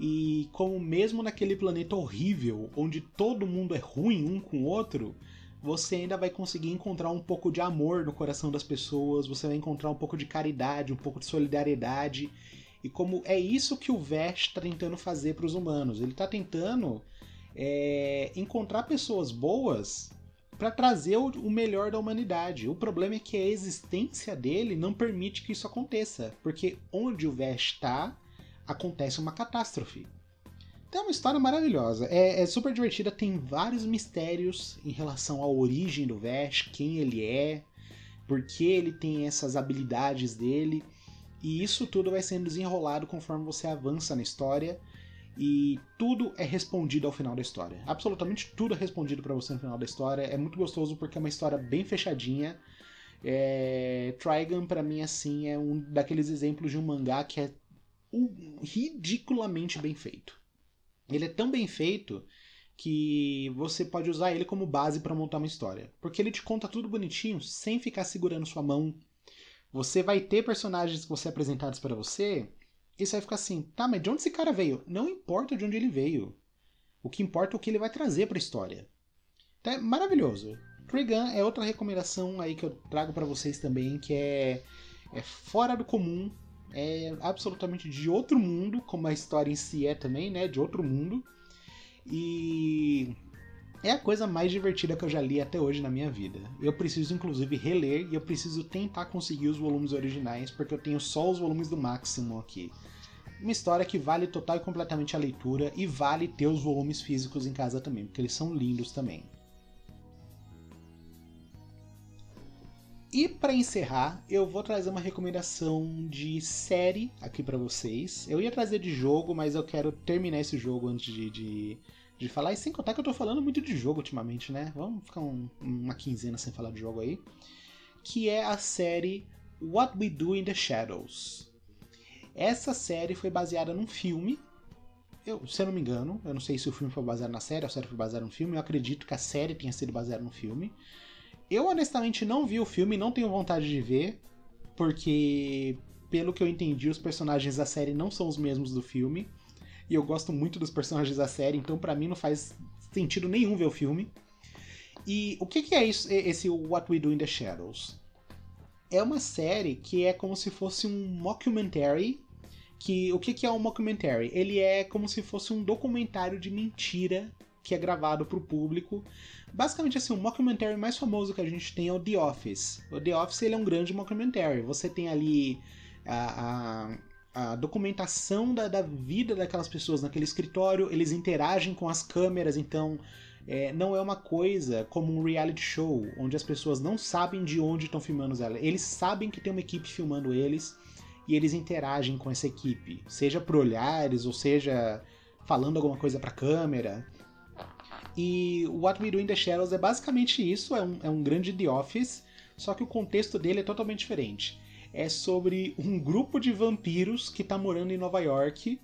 A: E como mesmo naquele planeta horrível, onde todo mundo é ruim um com o outro, você ainda vai conseguir encontrar um pouco de amor no coração das pessoas, você vai encontrar um pouco de caridade, um pouco de solidariedade. E como é isso que o Vest está tentando fazer para os humanos. Ele está tentando é, encontrar pessoas boas para trazer o, melhor da humanidade. O problema é que a existência dele não permite que isso aconteça, porque onde o Vesh está, acontece uma catástrofe. Então é uma história maravilhosa, é, é, super divertida, tem vários mistérios em relação à origem do Vesh, quem ele é, por que ele tem essas habilidades dele, e isso tudo vai sendo desenrolado conforme você avança na história e tudo é respondido ao final da história. Absolutamente tudo é respondido para você no final da história. É muito gostoso porque é uma história bem fechadinha. É... Trigun, para mim, assim, é um daqueles exemplos de um mangá que é ridiculamente bem feito. Ele é tão bem feito que você pode usar ele como base para montar uma história. Porque ele te conta tudo bonitinho, sem ficar segurando sua mão. Você vai ter personagens que vão ser apresentados para você e você vai ficar assim, tá, mas de onde esse cara veio? Não importa de onde ele veio. O que importa é o que ele vai trazer para a história. Então é maravilhoso. Trigun é outra recomendação aí que eu trago para vocês também, que é, é fora do comum, é absolutamente de outro mundo, como a história em si é também, né? De outro mundo. E é a coisa mais divertida que eu já li até hoje na minha vida. Eu preciso, inclusive, reler e eu preciso tentar conseguir os volumes originais, porque eu tenho só os volumes do máximo aqui. Uma história que vale total e completamente a leitura e vale ter os volumes físicos em casa também, porque eles são lindos também. E para encerrar, eu vou trazer uma recomendação de série aqui para vocês. Eu ia trazer de jogo, mas eu quero terminar esse jogo antes de, de de falar. E sem contar que eu tô falando muito de jogo ultimamente, né? Vamos ficar um, uma quinzena sem falar de jogo aí. Que é a série What We Do in the Shadows. Essa série foi baseada num filme. Eu, se eu não me engano, eu não sei se o filme foi baseado na série ou a série foi baseada no filme. Eu acredito que a série tenha sido baseada no filme. Eu honestamente não vi o filme, não tenho vontade de ver, porque pelo que eu entendi, os personagens da série não são os mesmos do filme e eu gosto muito dos personagens da série, então para mim não faz sentido nenhum ver o filme. E o que, que é isso, esse What We Do in the Shadows? É uma série que é como se fosse um mockumentary. Que, o que, que é um mockumentary? Ele é como se fosse um documentário de mentira que é gravado para o público. Basicamente, assim, o mockumentary mais famoso que a gente tem é o The Office. O The Office ele é um grande mockumentary. Você tem ali a, a a documentação da, da, vida daquelas pessoas naquele escritório, eles interagem com as câmeras, então é, não é uma coisa como um reality show, onde as pessoas não sabem de onde estão filmando ela. Eles sabem que tem uma equipe filmando eles e eles interagem com essa equipe, seja por olhares ou seja falando alguma coisa para câmera. E What We Do in the Shadows é basicamente isso, é um, é um grande The Office, só que o contexto dele é totalmente diferente é sobre um grupo de vampiros que está morando em Nova York.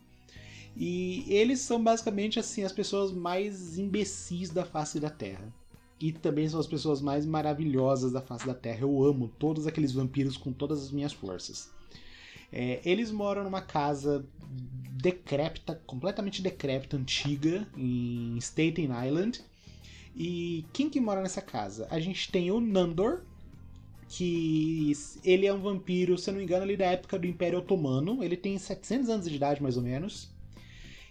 A: E eles são basicamente assim as pessoas mais imbecis da face da Terra. E também são as pessoas mais maravilhosas da face da Terra. Eu amo todos aqueles vampiros com todas as minhas forças. É, eles moram numa casa decrépita, completamente decrépita, antiga, em Staten Island. E quem que mora nessa casa? A gente tem o Nandor, que ele é um vampiro, se eu não me engano, ali da época do Império Otomano. Ele tem 700 anos de idade, mais ou menos.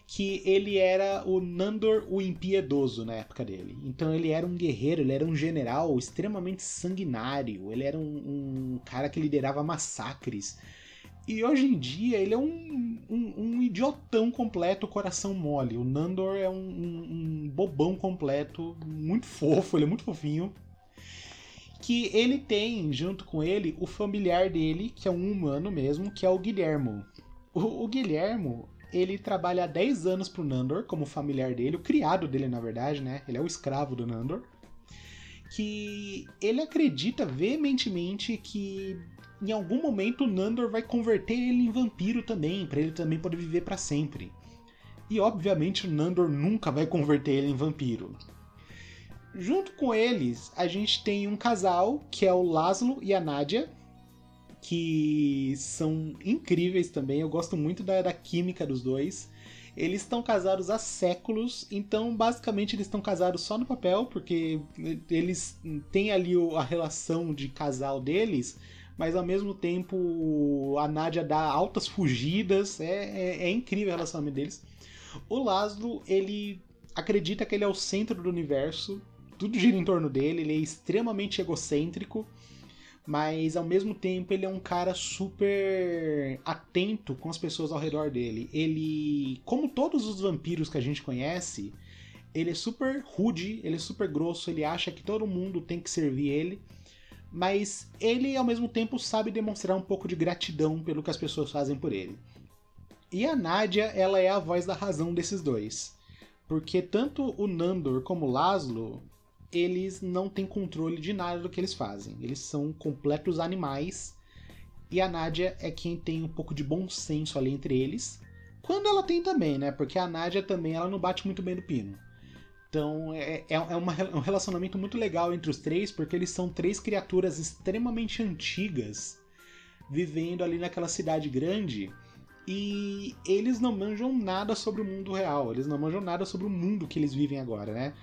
A: Que ele era o Nandor o Impiedoso na época dele. Então ele era um guerreiro, ele era um general extremamente sanguinário. Ele era um, um cara que liderava massacres. E hoje em dia ele é um, um, um idiotão completo, coração mole. O Nandor é um, bobão completo, muito fofo, ele é muito fofinho que ele tem junto com ele o familiar dele, que é um humano mesmo, que é o Guilhermo. O, o Guilhermo, ele trabalha há 10 anos pro Nandor como familiar dele, o criado dele, na verdade, né? Ele é o escravo do Nandor. Que ele acredita veementemente que em algum momento o Nandor vai converter ele em vampiro também, para ele também poder viver para sempre. E obviamente o Nandor nunca vai converter ele em vampiro. Junto com eles, a gente tem um casal, que é o Laszlo e a Nadia, que são incríveis também. Eu gosto muito da, da química dos dois. Eles estão casados há séculos, então basicamente eles estão casados só no papel, porque eles têm ali a relação de casal deles, mas ao mesmo tempo a Nádia dá altas fugidas, é, é, é incrível o relacionamento deles. O Laszlo, ele acredita que ele é o centro do universo, tudo gira em torno dele, ele é extremamente egocêntrico, mas ao mesmo tempo ele é um cara super atento com as pessoas ao redor dele. Ele, como todos os vampiros que a gente conhece, ele é super rude, ele é super grosso, ele acha que todo mundo tem que servir ele, mas ele ao mesmo tempo sabe demonstrar um pouco de gratidão pelo que as pessoas fazem por ele. E a Nádia, ela é a voz da razão desses dois. Porque tanto o Nandor como o Laszlo, eles não têm controle de nada do que eles fazem. Eles são completos animais. E a Nádia é quem tem um pouco de bom senso ali entre eles. Quando ela tem também, né? Porque a Nádia também ela não bate muito bem no pino. Então é, é, é uma, um relacionamento muito legal entre os três, porque eles são três criaturas extremamente antigas vivendo ali naquela cidade grande e eles não manjam nada sobre o mundo real, eles não manjam nada sobre o mundo que eles vivem agora, né?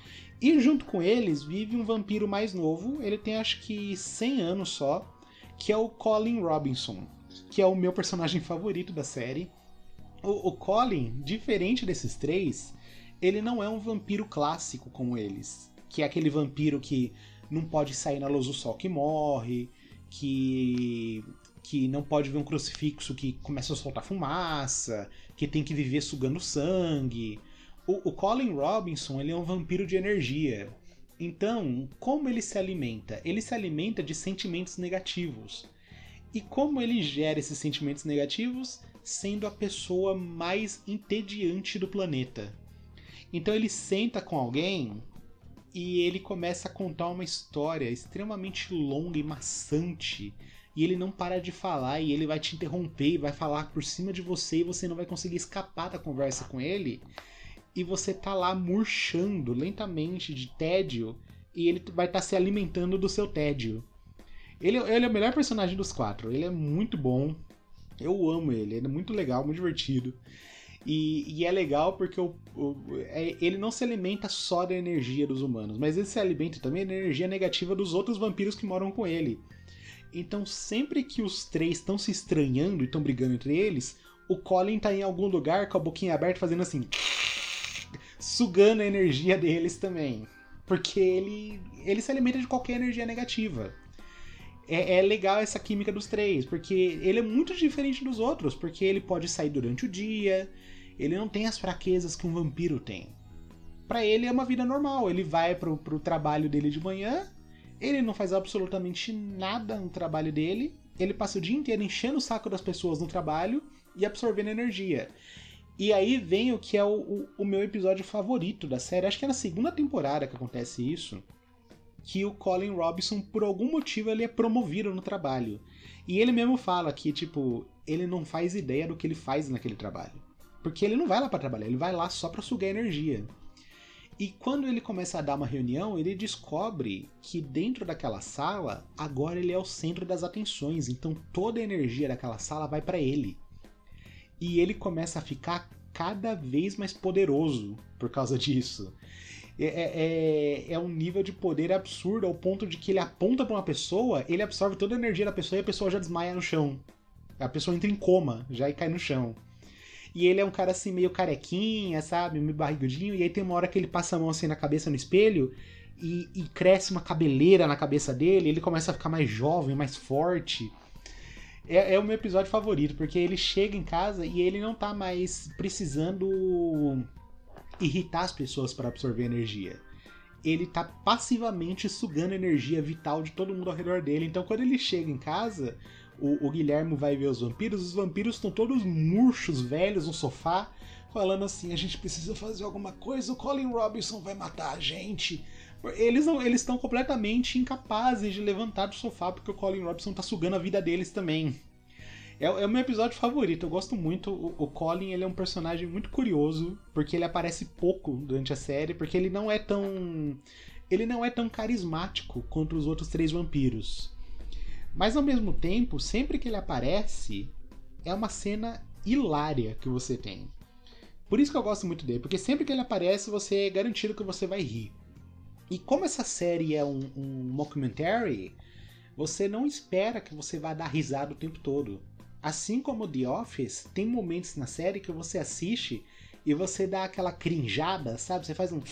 A: E junto com eles vive um vampiro mais novo, ele tem acho que 100 anos só, que é o Colin Robinson, que é o meu personagem favorito da série. O, o Colin, diferente desses três, ele não é um vampiro clássico como eles, que é aquele vampiro que não pode sair na luz do sol que morre, que que não pode ver um crucifixo que começa a soltar fumaça, que tem que viver sugando sangue. O, o Colin Robinson ele é um vampiro de energia. Então, como ele se alimenta? Ele se alimenta de sentimentos negativos. E como ele gera esses sentimentos negativos? Sendo a pessoa mais entediante do planeta. Então ele senta com alguém e ele começa a contar uma história extremamente longa e maçante e ele não para de falar e ele vai te interromper e vai falar por cima de você e você não vai conseguir escapar da conversa com ele. E você tá lá murchando lentamente de tédio e ele vai estar tá se alimentando do seu tédio. Ele, ele é o melhor personagem dos quatro. Ele é muito bom. Eu amo ele. Ele é muito legal, muito divertido. E, e, é legal porque o, o, é, ele não se alimenta só da energia dos humanos, mas ele se alimenta também da energia negativa dos outros vampiros que moram com ele. Então, sempre que os três estão se estranhando e estão brigando entre eles, o Colin tá em algum lugar com a boquinha aberta fazendo assim. sugando a energia deles também. Porque ele, ele se alimenta de qualquer energia negativa. É, é, legal essa química dos três, porque ele é muito diferente dos outros, porque ele pode sair durante o dia, ele não tem as fraquezas que um vampiro tem. Para ele é uma vida normal, ele vai pro, pro trabalho dele de manhã, ele não faz absolutamente nada no trabalho dele. Ele passa o dia inteiro enchendo o saco das pessoas no trabalho e absorvendo energia. E aí vem o que é o, o, o, meu episódio favorito da série. Acho que é na segunda temporada que acontece isso. Que o Colin Robinson, por algum motivo, ele é promovido no trabalho. E ele mesmo fala que, tipo, ele não faz ideia do que ele faz naquele trabalho. Porque ele não vai lá para trabalhar, ele vai lá só para sugar energia. E quando ele começa a dar uma reunião, ele descobre que dentro daquela sala, agora ele é o centro das atenções, então toda a energia daquela sala vai para ele. E ele começa a ficar cada vez mais poderoso por causa disso. É, é, é, é um nível de poder absurdo ao ponto de que ele aponta para uma pessoa, ele absorve toda a energia da pessoa e a pessoa já desmaia no chão. A pessoa entra em coma já e cai no chão. E ele é um cara assim, meio carequinha, sabe? Meio barrigudinho. E aí tem uma hora que ele passa a mão assim na cabeça no espelho e, e cresce uma cabeleira na cabeça dele. ele começa a ficar mais jovem, mais forte. É, é, o meu episódio favorito, porque ele chega em casa e ele não tá mais precisando irritar as pessoas para absorver energia. Ele tá passivamente sugando energia vital de todo mundo ao redor dele. Então, quando ele chega em casa, o, o Guilherme vai ver os vampiros, os vampiros estão todos murchos, velhos no sofá, falando assim: a gente precisa fazer alguma coisa, o Colin Robinson vai matar a gente. Eles não, eles estão completamente incapazes de levantar do sofá porque o Colin Robinson tá sugando a vida deles também. É, é o meu episódio favorito, eu gosto muito. O, o, Colin ele é um personagem muito curioso, porque ele aparece pouco durante a série, porque ele não é tão. Ele não é tão carismático quanto os outros três vampiros. Mas ao mesmo tempo, sempre que ele aparece, é uma cena hilária que você tem. Por isso que eu gosto muito dele, porque sempre que ele aparece, você é garantido que você vai rir. E como essa série é um, um mockumentary, você não espera que você vá dar risada o tempo todo. Assim como The Office, tem momentos na série que você assiste e você dá aquela crinjada, sabe? Você faz um.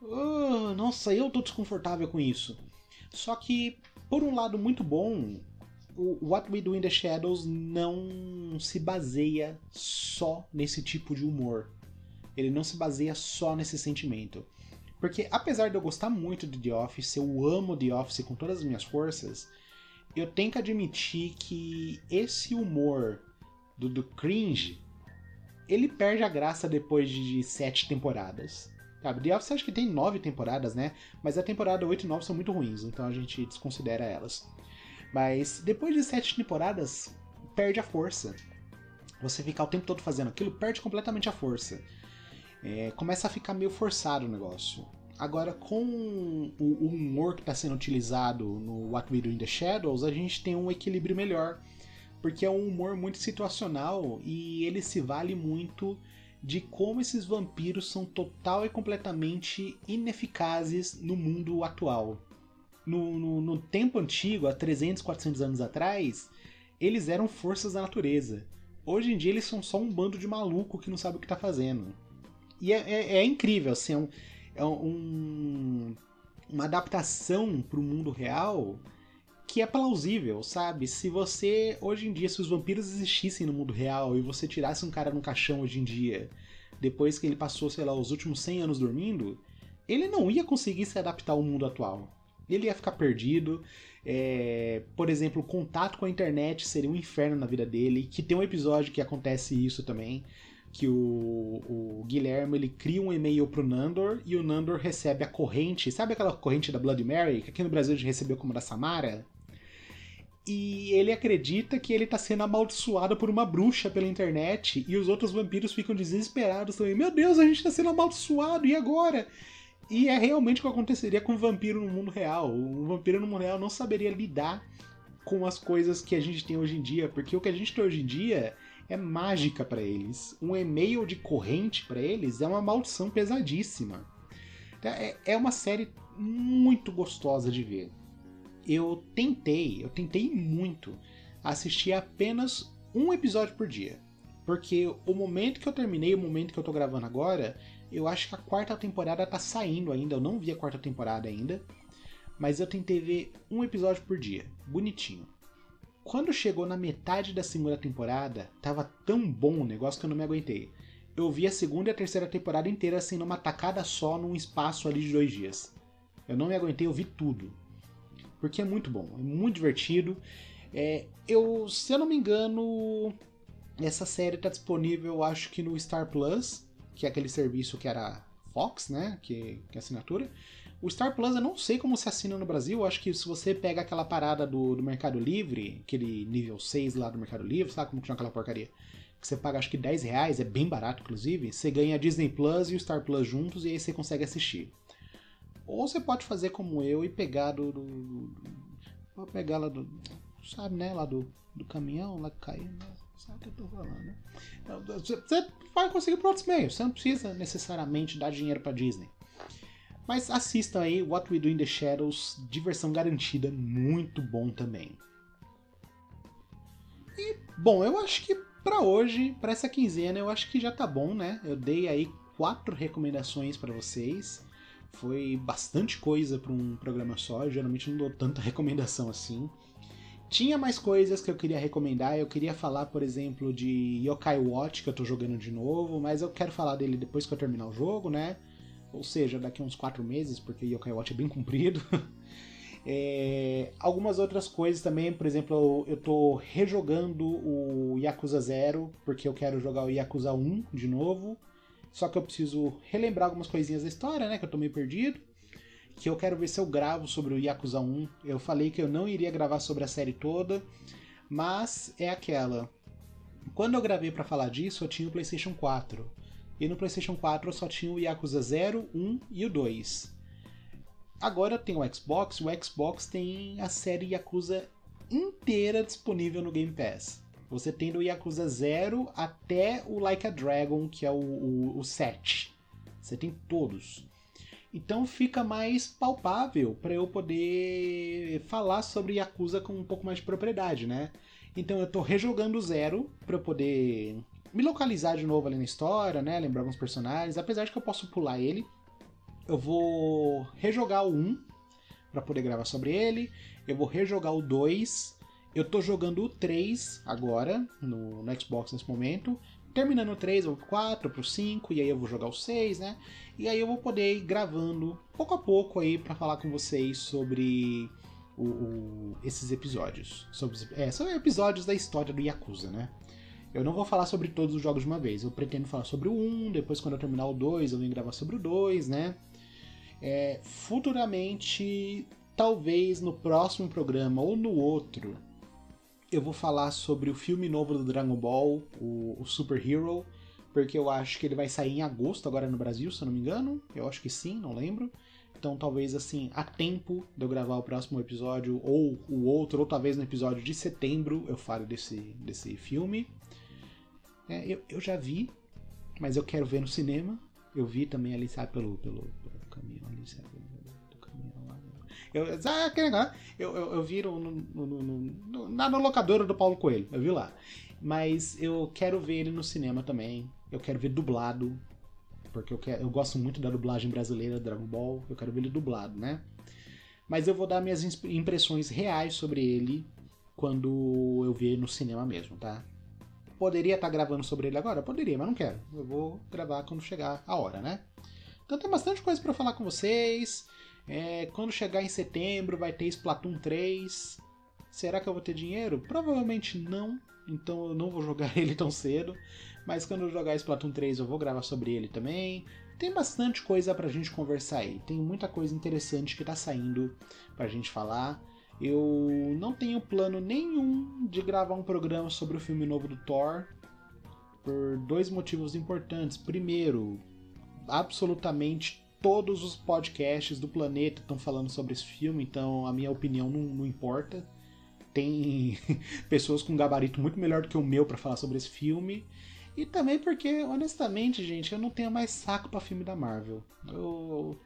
A: Oh, nossa, eu tô desconfortável com isso. Só que, por um lado muito bom, o What We Do in the Shadows não se baseia só nesse tipo de humor. Ele não se baseia só nesse sentimento. Porque apesar de eu gostar muito de The Office, eu amo The Office com todas as minhas forças, eu tenho que admitir que esse humor do, do cringe, ele perde a graça depois de sete temporadas. Sabe? The Office acho que tem nove temporadas, né? Mas a temporada 8 e 9 são muito ruins, então a gente desconsidera elas. Mas depois de sete temporadas, perde a força. Você ficar o tempo todo fazendo aquilo, perde completamente a força. É, começa a ficar meio forçado o negócio. Agora, com o, humor que está sendo utilizado no What We Do in the Shadows, a gente tem um equilíbrio melhor. Porque é um humor muito situacional e ele se vale muito de como esses vampiros são total e completamente ineficazes no mundo atual no, no, no tempo antigo, há 300, 400 anos atrás, eles eram forças da natureza. Hoje em dia eles são só um bando de maluco que não sabe o que está fazendo. E é, é, é, incrível, assim, é, um, é um, uma adaptação para o mundo real que é plausível, sabe? Se você, hoje em dia, se os vampiros existissem no mundo real e você tirasse um cara no caixão hoje em dia, depois que ele passou, sei lá, os últimos 100 anos dormindo, ele não ia conseguir se adaptar ao mundo atual ele ia ficar perdido. É, por exemplo, o contato com a internet seria um inferno na vida dele. Que tem um episódio que acontece isso também. Que o, o Guilherme ele cria um e-mail pro Nandor e o Nandor recebe a corrente. Sabe aquela corrente da Blood Mary? Que aqui no Brasil a gente recebeu como da Samara? E ele acredita que ele tá sendo amaldiçoado por uma bruxa pela internet. E os outros vampiros ficam desesperados também. Meu Deus, a gente tá sendo amaldiçoado, e agora? E é realmente o que aconteceria com um vampiro no mundo real. Um vampiro no mundo real não saberia lidar com as coisas que a gente tem hoje em dia, porque o que a gente tem hoje em dia é mágica para eles. Um e-mail de corrente para eles é uma maldição pesadíssima. É, é uma série muito gostosa de ver. Eu tentei, eu tentei muito assistir apenas um episódio por dia. Porque o momento que eu terminei, o momento que eu tô gravando agora, eu acho que a quarta temporada tá saindo ainda. Eu não vi a quarta temporada ainda. Mas eu tentei ver um episódio por dia. Bonitinho. Quando chegou na metade da segunda temporada, tava tão bom o negócio que eu não me aguentei. Eu vi a segunda e a terceira temporada inteira assim, numa tacada só, num espaço ali de dois dias. Eu não me aguentei, eu vi tudo. Porque é muito bom, é muito divertido. É, eu, se eu não me engano, essa série tá disponível, acho que no Star Plus que é aquele serviço que era Fox, né? Que, que é assinatura. O Star Plus eu não sei como se assina no Brasil. acho que se você pega aquela parada do, do Mercado Livre, aquele nível 6 lá do Mercado Livre, sabe como que chama aquela porcaria? Que você paga acho que 10 reais, é bem barato inclusive. Você ganha a Disney Plus e o Star Plus juntos e aí você consegue assistir. Ou você pode fazer como eu e pegar do. do, do pegar lá do. Sabe, né? Lá do, do caminhão, lá caindo. Sabe o que eu tô falando, né? Então, você vai conseguir por outros meios. Você não precisa necessariamente dar dinheiro pra Disney. Mas assistam aí What We Do in the Shadows, diversão garantida, muito bom também. E, bom, eu acho que para hoje, para essa quinzena, eu acho que já tá bom, né? Eu dei aí quatro recomendações para vocês. Foi bastante coisa para um programa só, eu geralmente não dou tanta recomendação assim. Tinha mais coisas que eu queria recomendar. Eu queria falar, por exemplo, de Yokai Watch, que eu tô jogando de novo, mas eu quero falar dele depois que eu terminar o jogo, né? Ou seja, daqui uns 4 meses, porque Yokai Watch é bem comprido. é, algumas outras coisas também, por exemplo, eu tô rejogando o Yakuza 0, porque eu quero jogar o Yakuza 1 de novo. Só que eu preciso relembrar algumas coisinhas da história, né? Que eu tô meio perdido que eu quero ver se eu gravo sobre o Yakuza 1. Eu falei que eu não iria gravar sobre a série toda, mas é aquela. Quando eu gravei para falar disso, eu tinha o PlayStation 4. E no PlayStation 4 eu só tinha o Yakuza 0, 1 e o 2. Agora eu tenho o Xbox, o Xbox tem a série Yakuza inteira disponível no Game Pass. Você tem do Yakuza 0 até o Like a Dragon, que é o, o, o 7. Você tem todos. Então fica mais palpável para eu poder falar sobre Yakuza com um pouco mais de propriedade, né? Então eu tô rejogando o zero para poder me localizar de novo ali na história, né? Lembrar alguns personagens. Apesar de que eu posso pular ele, eu vou rejogar o 1 para poder gravar sobre ele. Eu vou rejogar o 2. Eu tô jogando o 3 agora no, no Xbox nesse momento. Terminando o 3, eu vou pro 4, pro 5, e aí eu vou jogar o 6, né? E aí eu vou poder ir gravando pouco a pouco aí para falar com vocês sobre o, o, esses episódios. Sobre, é, são episódios da história do Yakuza, né? Eu não vou falar sobre todos os jogos de uma vez. Eu pretendo falar sobre o 1, depois quando eu terminar o 2, eu venho gravar sobre o 2, né? É, futuramente, talvez no próximo programa ou no outro, eu vou falar sobre o filme novo do Dragon Ball, o, o Super Hero, porque eu acho que ele vai sair em agosto agora no Brasil, se eu não me engano. Eu acho que sim, não lembro. Então talvez assim, a tempo de eu gravar o próximo episódio, ou o outro, ou talvez no episódio de setembro eu fale desse, desse filme. É, eu, eu já vi, mas eu quero ver no cinema. Eu vi também ali, sabe, pelo, pelo, pelo caminho ali, sabe? Eu, ah, que legal. Eu, eu, eu vi no, no, no, no, na locadora do Paulo Coelho, eu vi lá. Mas eu quero ver ele no cinema também. Eu quero ver dublado. Porque eu, quero, eu gosto muito da dublagem brasileira Dragon Ball. Eu quero ver ele dublado, né? Mas eu vou dar minhas impressões reais sobre ele quando eu ver no cinema mesmo, tá? Poderia estar tá gravando sobre ele agora? Poderia, mas não quero. Eu vou gravar quando chegar a hora, né? Então tem bastante coisa para falar com vocês. É, quando chegar em setembro vai ter Splatoon 3. Será que eu vou ter dinheiro? Provavelmente não, então eu não vou jogar ele tão cedo. Mas quando eu jogar Splatoon 3 eu vou gravar sobre ele também. Tem bastante coisa pra gente conversar aí. Tem muita coisa interessante que tá saindo pra gente falar. Eu não tenho plano nenhum de gravar um programa sobre o filme novo do Thor. Por dois motivos importantes. Primeiro, absolutamente todos os podcasts do planeta estão falando sobre esse filme, então a minha opinião não, não importa. Tem pessoas com gabarito muito melhor do que o meu para falar sobre esse filme. E também porque, honestamente, gente, eu não tenho mais saco para filme da Marvel. Eu,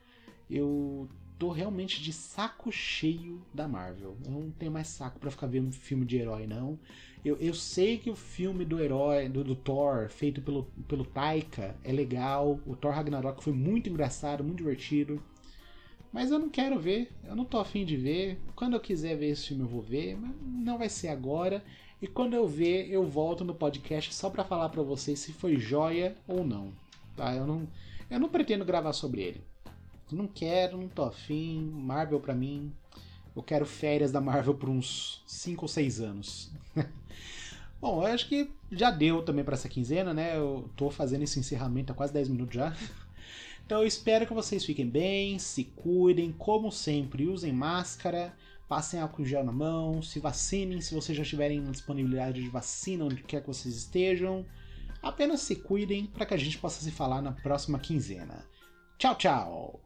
A: eu tô realmente de saco cheio da Marvel. Eu não tenho mais saco para ficar vendo filme de herói, não. Eu, eu sei que o filme do herói, do, do, Thor, feito pelo, pelo Taika, é legal. O Thor Ragnarok foi muito engraçado, muito divertido. Mas eu não quero ver, eu não tô afim de ver. Quando eu quiser ver esse filme eu vou ver, mas não vai ser agora. E quando eu ver, eu volto no podcast só para falar para vocês se foi joia ou não. Tá? Eu não, eu não pretendo gravar sobre ele. Não quero, não tô afim. Marvel para mim. Eu quero férias da Marvel por uns 5 ou 6 anos. Bom, eu acho que já deu também para essa quinzena, né? Eu tô fazendo esse encerramento há quase 10 minutos já. Então eu espero que vocês fiquem bem, se cuidem, como sempre, usem máscara, passem álcool gel na mão, se vacinem se vocês já tiverem disponibilidade de vacina onde quer que vocês estejam. Apenas se cuidem para que a gente possa se falar na próxima quinzena. Tchau, tchau!